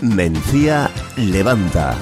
Mencía levanta.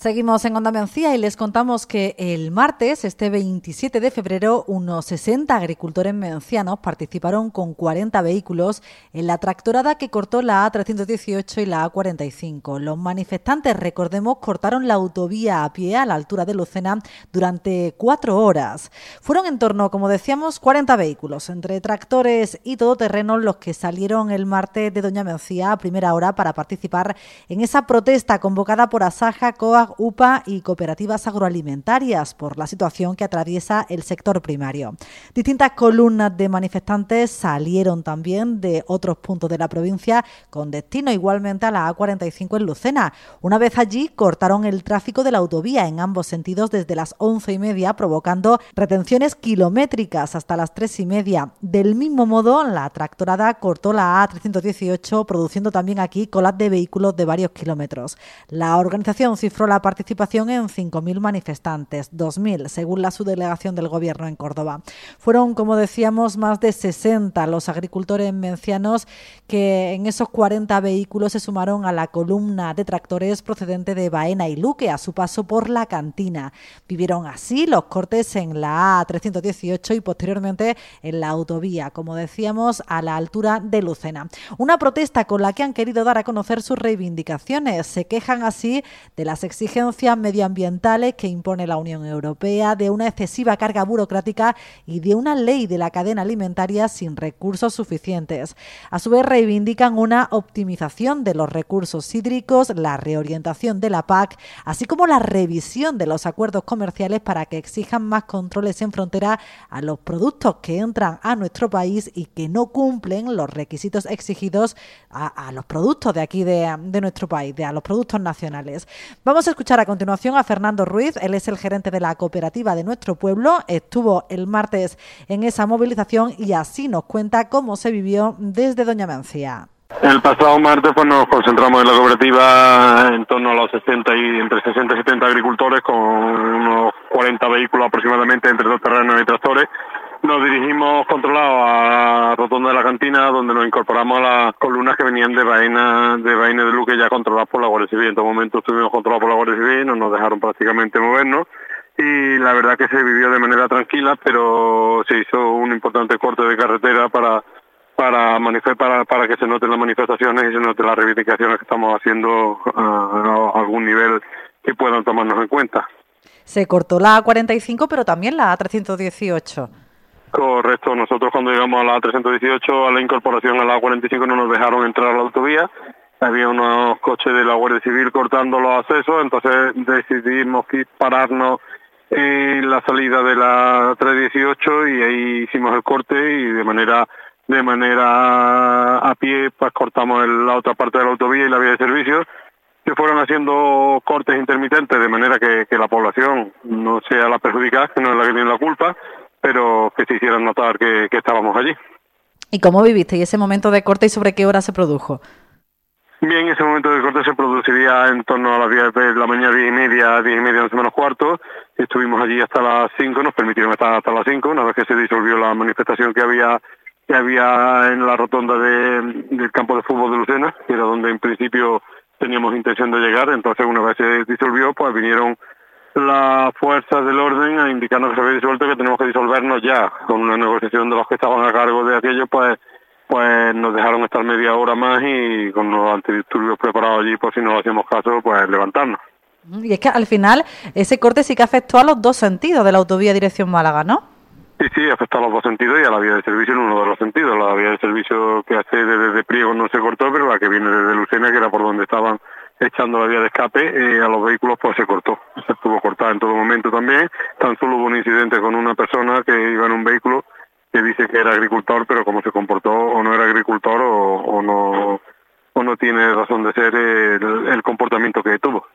Seguimos en Onda Mencía y les contamos que el martes, este 27 de febrero, unos 60 agricultores mencianos participaron con 40 vehículos en la tractorada que cortó la A318 y la A45. Los manifestantes, recordemos, cortaron la autovía a pie a la altura de Lucena durante cuatro horas. Fueron en torno, como decíamos, 40 vehículos, entre tractores y todoterrenos, los que salieron el martes de Doña Mencía a primera hora para participar en esa protesta convocada por Asaja, COA, UPA y cooperativas agroalimentarias por la situación que atraviesa el sector primario. Distintas columnas de manifestantes salieron también de otros puntos de la provincia con destino igualmente a la A45 en Lucena. Una vez allí cortaron el tráfico de la autovía en ambos sentidos desde las once y media, provocando retenciones kilométricas hasta las tres y media. Del mismo modo, la tractorada cortó la A318, produciendo también aquí colas de vehículos de varios kilómetros. La organización cifró la participación en 5.000 manifestantes, 2.000 según la subdelegación del Gobierno en Córdoba. Fueron, como decíamos, más de 60 los agricultores mencianos que en esos 40 vehículos se sumaron a la columna de tractores procedente de Baena y Luque a su paso por la cantina. Vivieron así los cortes en la A318 y posteriormente en la autovía, como decíamos, a la altura de Lucena. Una protesta con la que han querido dar a conocer sus reivindicaciones. Se quejan así de las exigencias medioambientales que impone la Unión Europea, de una excesiva carga burocrática y de una ley de la cadena alimentaria sin recursos suficientes. A su vez, reivindican una optimización de los recursos hídricos, la reorientación de la PAC, así como la revisión de los acuerdos comerciales para que exijan más controles en frontera a los productos que entran a nuestro país y que no cumplen los requisitos exigidos a, los productos de aquí de, de nuestro país, de a los productos nacionales. Vamos a escuchar a continuación a Fernando Ruiz, él es el gerente de la cooperativa de nuestro pueblo, estuvo el martes en esa movilización y así nos cuenta cómo se vivió desde Doña Mencía. El pasado martes pues nos concentramos en la cooperativa en torno a los 60 y entre 60 y 70 agricultores con unos 40 vehículos aproximadamente entre dos terrenos y tractores nos dirigimos controlados a Rotonda de la Cantina, donde nos incorporamos a las columnas que venían de Baena, de Baena de Luque, ya controladas por la Guardia Civil. En todo momento estuvimos controlados por la Guardia Civil, no nos dejaron prácticamente movernos y la verdad que se vivió de manera tranquila, pero se hizo un importante corte de carretera para para para, para que se noten las manifestaciones y se noten las reivindicaciones que estamos haciendo a algún nivel que puedan tomarnos en cuenta. Se cortó la A45, pero también la A318. Correcto, nosotros cuando llegamos a la 318 a la incorporación a la 45 no nos dejaron entrar a la autovía, había unos coches de la Guardia Civil cortando los accesos, entonces decidimos pararnos en la salida de la 318 y ahí hicimos el corte y de manera de manera a pie pues cortamos la otra parte de la autovía y la vía de servicio. Se fueron haciendo cortes intermitentes de manera que, que la población no sea la perjudicada, que no es la que tiene la culpa, pero que se hicieran notar que, estábamos allí. ¿Y cómo viviste y ese momento de corte y sobre qué hora se produjo? Bien, ese momento de corte se produciría en torno a las 10 de la mañana, 10 y media, 10 y media, 11 menos cuarto. Estuvimos allí hasta las 5, nos permitieron estar hasta las 5, una vez que se disolvió la manifestación que había que había en la rotonda del campo de fútbol de Lucena, que era donde en principio teníamos intención de llegar. Entonces, una vez se disolvió, pues vinieron las fuerzas del orden a indicarnos que se había disuelto que tenemos que disolvernos ya. Con una negociación de los que estaban a cargo de aquello, pues pues nos dejaron estar media hora más y con los antidisturbios preparados allí, por si no hacíamos caso, pues levantarnos. Y es que al final ese corte sí que afectó a los dos sentidos de la autovía dirección Málaga, ¿no? Sí, sí, afectó a los dos sentidos y a la vía de servicio en uno de los sentidos. La vía de servicio que hace desde Priego no se cortó, pero la que viene desde Lucena, que era por donde estaban echando la vía de escape eh, a los vehículos pues se cortó, se estuvo cortada en todo momento también, tan solo hubo un incidente con una persona que iba en un vehículo que dice que era agricultor pero como se comportó o no era agricultor o, no o no tiene razón de ser el, comportamiento que tuvo.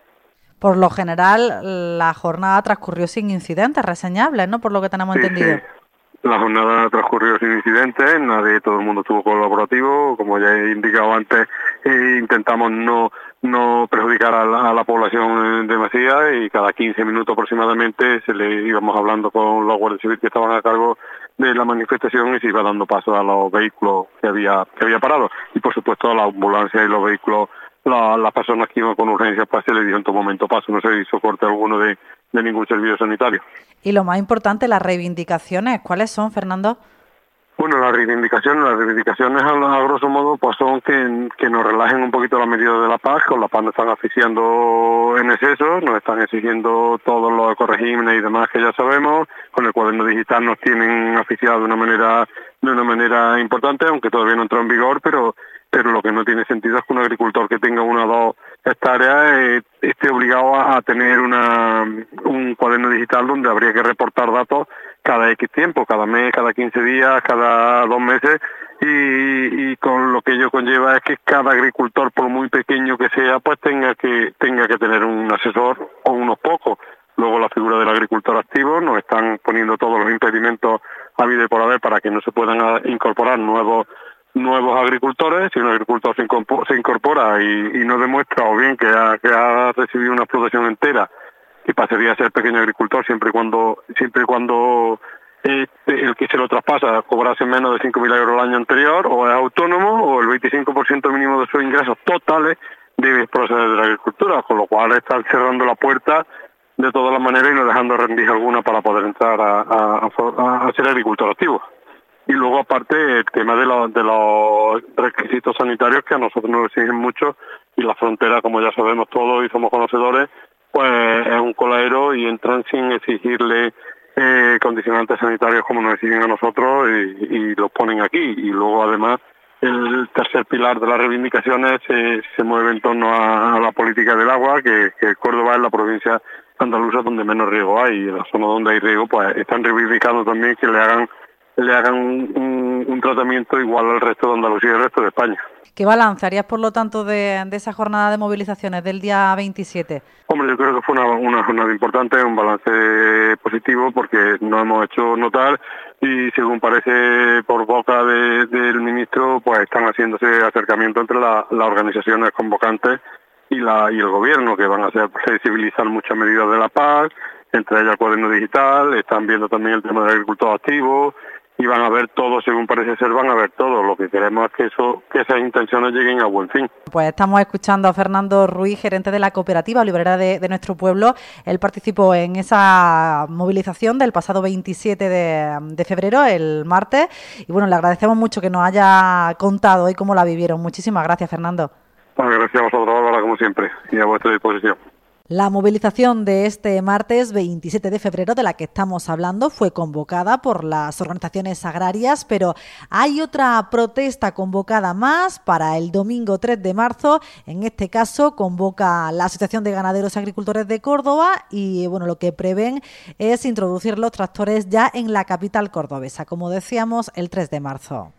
Por lo general, la jornada transcurrió sin incidentes reseñables, ¿no? Por lo que tenemos entendido. La jornada transcurrió sin incidentes, nadie, todo el mundo estuvo colaborativo, como ya he indicado antes, eh, intentamos no no perjudicar a la, población demasiado y cada 15 minutos aproximadamente se le íbamos hablando con los guardias civiles que estaban a cargo de la manifestación y se iba dando paso a los vehículos que había que había parado. Y por supuesto a la ambulancia y los vehículos las personas que iban con urgencia pues se le dio en todo momento paso. No se hizo corte alguno de ningún servicio sanitario. Y lo más importante, las reivindicaciones, ¿cuáles son, Fernando? Bueno, las reivindicaciones, las reivindicaciones a, grosso modo pues son que, que nos relajen un poquito las medidas de la paz, con la paz nos están asfixiando en exceso, nos están exigiendo todos los ecoregímenes y demás que ya sabemos, con el cuaderno digital nos tienen asfixiado de una manera de una manera importante, aunque todavía no entró en vigor, pero pero lo que no tiene sentido es que un agricultor que tenga una o dos hectáreas eh, esté obligado a, tener una, un cuaderno digital donde habría que reportar datos cada X tiempo, cada mes, cada 15 días, cada dos meses, y, y con lo que ello conlleva es que cada agricultor, por muy pequeño que sea, pues tenga que, tenga que tener un asesor o unos pocos. Luego la figura del agricultor activo, nos están poniendo todos los impedimentos a vida y por haber para que no se puedan incorporar nuevos nuevos agricultores, si un agricultor se incorpora, y, no demuestra o bien que ha, que ha recibido una explotación entera y pasaría a ser pequeño agricultor siempre y cuando siempre y cuando eh, el que se lo traspasa cobrase menos de 5.000 euros el año anterior o es autónomo o el 25% mínimo de sus ingresos totales debe proceder de la agricultura, con lo cual están cerrando la puerta de todas las maneras y no dejando rendir alguna para poder entrar a, a ser agricultor activo. Y luego aparte el tema de, de los requisitos sanitarios que a nosotros nos exigen mucho y la frontera como ya sabemos todos y somos conocedores pues es un coladero y entran sin exigirle eh, condicionantes sanitarios como nos exigen a nosotros y, los ponen aquí. Y luego además el tercer pilar de las reivindicaciones se, mueve en torno a, la política del agua que, que Córdoba es la provincia andaluza donde menos riego hay. Y en la zona donde hay riego pues están reivindicando también que le hagan le hagan un, tratamiento igual al resto de Andalucía y al resto de España. ¿Qué balance harías, por lo tanto, de, esa jornada de movilizaciones del día 27? Hombre, yo creo que fue una, jornada importante, un balance positivo, porque nos hemos hecho notar y, según parece por boca del ministro, pues están haciéndose acercamientos entre las organizaciones convocantes y, la, y el gobierno, que van a hacer flexibilizar muchas medidas de la paz, entre ellas el cuaderno digital, están viendo también el tema del agricultor activo, y van a ver todo, según parece ser, van a ver todo. Lo que queremos es que, eso, que esas intenciones lleguen a buen fin. Pues estamos escuchando a Fernando Ruiz, gerente de la cooperativa librera de, nuestro pueblo. Él participó en esa movilización del pasado 27 de, febrero, el martes. Y bueno, le agradecemos mucho que nos haya contado hoy cómo la vivieron. Muchísimas gracias, Fernando. Pues gracias a vosotros, Bárbara, como siempre, y a vuestra disposición. La movilización de este martes 27 de febrero de la que estamos hablando fue convocada por las organizaciones agrarias, pero hay otra protesta convocada más para el domingo 3 de marzo. En este caso convoca la Asociación de Ganaderos y Agricultores de Córdoba y bueno, lo que prevén es introducir los tractores ya en la capital cordobesa, como decíamos, el 3 de marzo.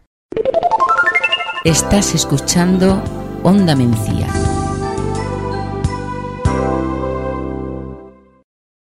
Estás escuchando Onda Mencía.